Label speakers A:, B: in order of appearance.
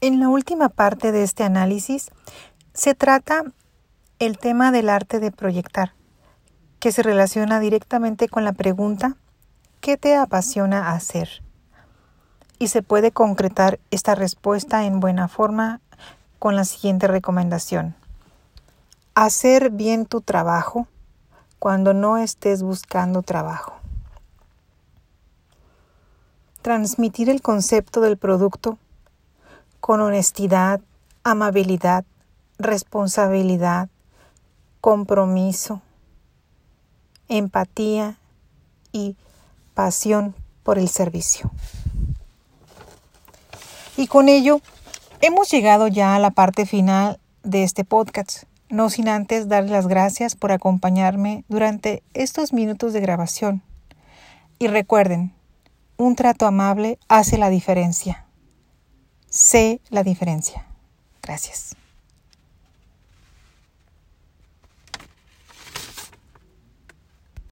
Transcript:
A: En la última parte de este análisis se trata el tema del arte de proyectar, que se relaciona directamente con la pregunta ¿qué te apasiona hacer? Y se puede concretar esta respuesta en buena forma con la siguiente recomendación. Hacer bien tu trabajo cuando no estés buscando trabajo. Transmitir el concepto del producto con honestidad, amabilidad, responsabilidad, compromiso, empatía y pasión por el servicio. Y con ello hemos llegado ya a la parte final de este podcast, no sin antes darles las gracias por acompañarme durante estos minutos de grabación. Y recuerden, un trato amable hace la diferencia. Sé la diferencia. Gracias.